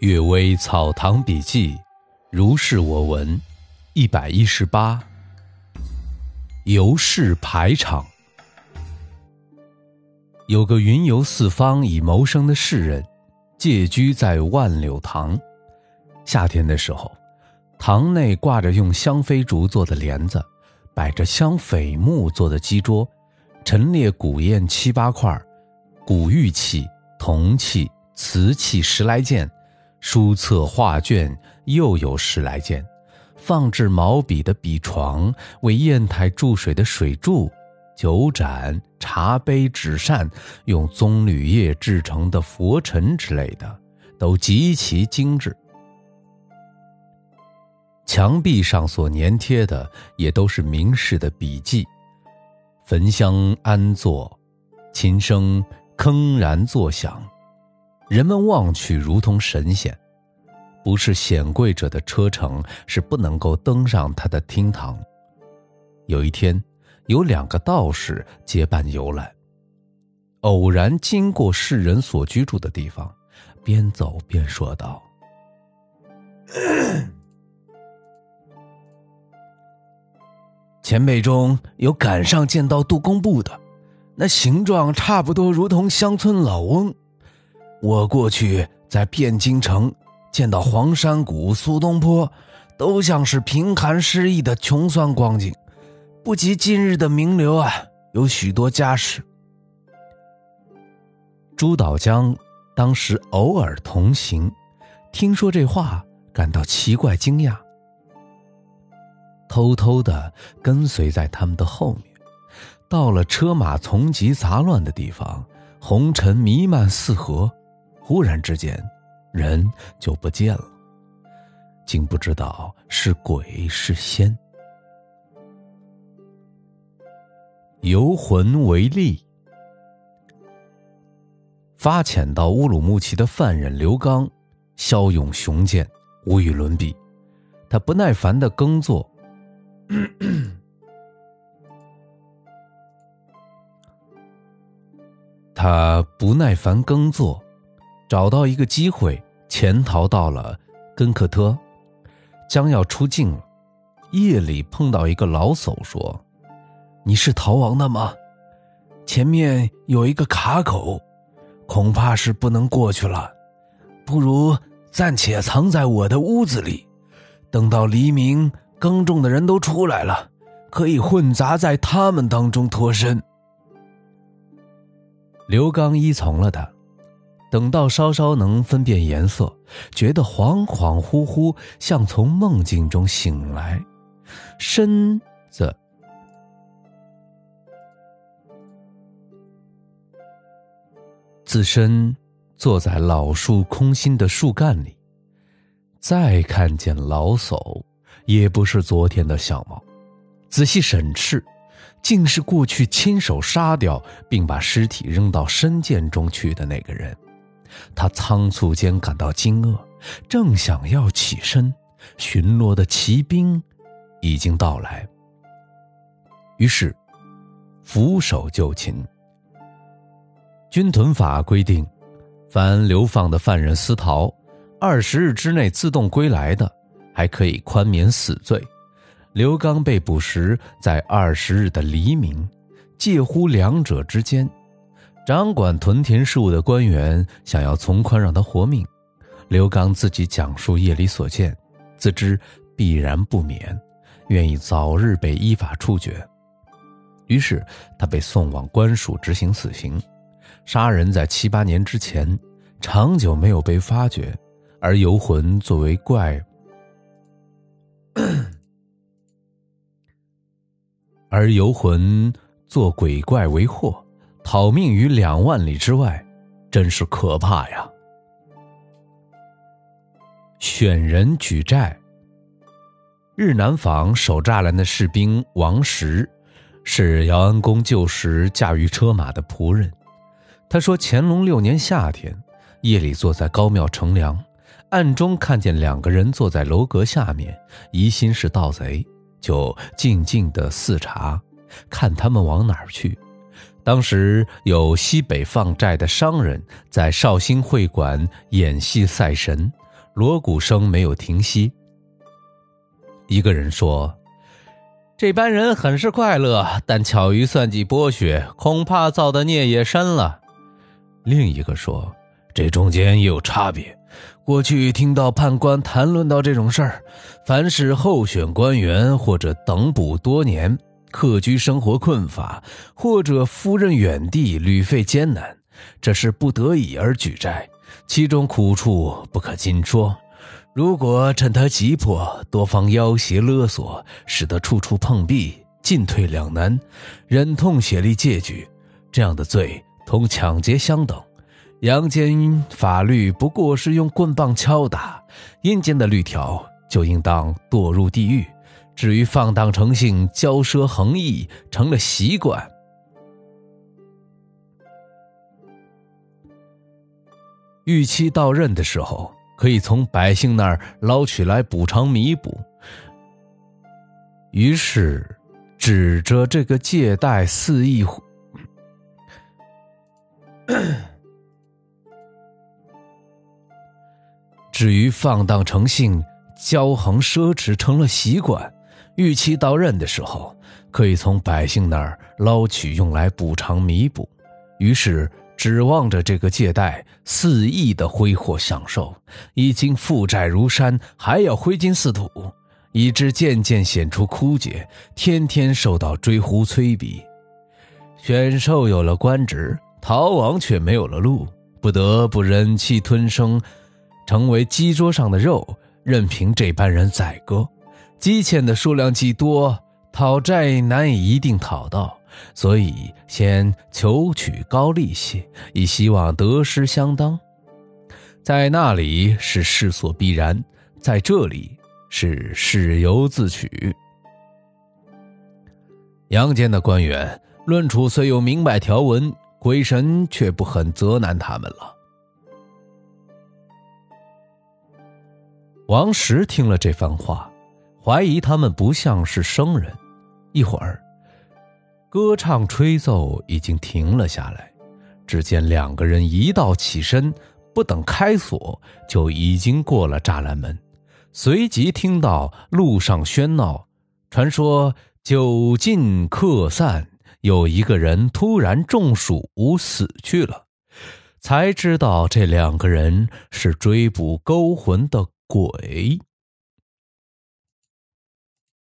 《阅微草堂笔记》，如是我闻，一百一十八。游士排场，有个云游四方以谋生的士人，借居在万柳堂。夏天的时候，堂内挂着用香妃竹做的帘子，摆着香榧木做的基桌，陈列古砚七八块，古玉器、铜器、瓷器十来件。书册画卷又有十来件，放置毛笔的笔床，为砚台注水的水柱，酒盏、茶杯、纸扇，用棕榈叶制成的佛尘之类的，都极其精致。墙壁上所粘贴的也都是名士的笔记，焚香安坐，琴声铿然作响。人们望去如同神仙，不是显贵者的车程是不能够登上他的厅堂。有一天，有两个道士结伴游览，偶然经过世人所居住的地方，边走边说道：“ 前辈中有赶上见到杜工部的，那形状差不多如同乡村老翁。”我过去在汴京城见到黄山谷、苏东坡，都像是贫寒失意的穷酸光景，不及今日的名流啊，有许多家世。朱岛江当时偶尔同行，听说这话，感到奇怪惊讶，偷偷的跟随在他们的后面，到了车马丛集杂乱的地方，红尘弥漫四合。忽然之间，人就不见了，竟不知道是鬼是仙。游魂为例，发遣到乌鲁木齐的犯人刘刚，骁勇雄健，无与伦比。他不耐烦的耕作，他不耐烦耕作。找到一个机会，潜逃到了根克特，将要出境。夜里碰到一个老叟，说：“你是逃亡的吗？前面有一个卡口，恐怕是不能过去了。不如暂且藏在我的屋子里，等到黎明，耕种的人都出来了，可以混杂在他们当中脱身。”刘刚依从了他。等到稍稍能分辨颜色，觉得恍恍惚惚，像从梦境中醒来，身子自身坐在老树空心的树干里，再看见老叟，也不是昨天的相貌，仔细审视，竟是过去亲手杀掉并把尸体扔到深涧中去的那个人。他仓促间感到惊愕，正想要起身，巡逻的骑兵已经到来。于是，俯首就擒。军屯法规定，凡流放的犯人私逃，二十日之内自动归来的，还可以宽免死罪。刘刚被捕时，在二十日的黎明，介乎两者之间。掌管屯田事务的官员想要从宽让他活命，刘刚自己讲述夜里所见，自知必然不免，愿意早日被依法处决。于是他被送往官署执行死刑。杀人在七八年之前，长久没有被发觉，而游魂作为怪，而游魂做鬼怪为祸。逃命于两万里之外，真是可怕呀！选人举债。日南坊守栅栏的士兵王石，是姚安公旧时驾驭车马的仆人。他说，乾隆六年夏天，夜里坐在高庙乘凉，暗中看见两个人坐在楼阁下面，疑心是盗贼，就静静的视察，看他们往哪儿去。当时有西北放债的商人，在绍兴会馆演戏赛神，锣鼓声没有停息。一个人说：“这班人很是快乐，但巧于算计剥削，恐怕造的孽也深了。”另一个说：“这中间也有差别。过去听到判官谈论到这种事儿，凡是候选官员或者等捕多年、客居生活困乏，或者夫人远地旅费艰难，这是不得已而举债，其中苦处不可尽说。如果趁他急迫，多方要挟勒索，使得处处碰壁、进退两难，忍痛协力借据，这样的罪。”同抢劫相等，阳间法律不过是用棍棒敲打，阴间的律条就应当堕入地狱。至于放荡成性、骄奢横逸，成了习惯。预期到任的时候，可以从百姓那儿捞取来补偿弥补。于是，指着这个借贷肆意。至于放荡成性、骄横奢侈成了习惯，预期到任的时候，可以从百姓那儿捞取用来补偿弥补。于是指望着这个借贷肆意的挥霍享受，已经负债如山，还要挥金似土，以致渐渐显出枯竭，天天受到追呼催逼。选授有了官职。逃亡却没有了路，不得不忍气吞声，成为鸡桌上的肉，任凭这般人宰割。积欠的数量既多，讨债难以一定讨到，所以先求取高利息，以希望得失相当。在那里是势所必然，在这里是事由自取。阳间的官员论处虽有明白条文。鬼神却不很责难他们了。王石听了这番话，怀疑他们不像是生人。一会儿，歌唱吹奏已经停了下来，只见两个人一道起身，不等开锁，就已经过了栅栏门。随即听到路上喧闹，传说酒尽客散。有一个人突然中暑死去了，才知道这两个人是追捕勾魂的鬼。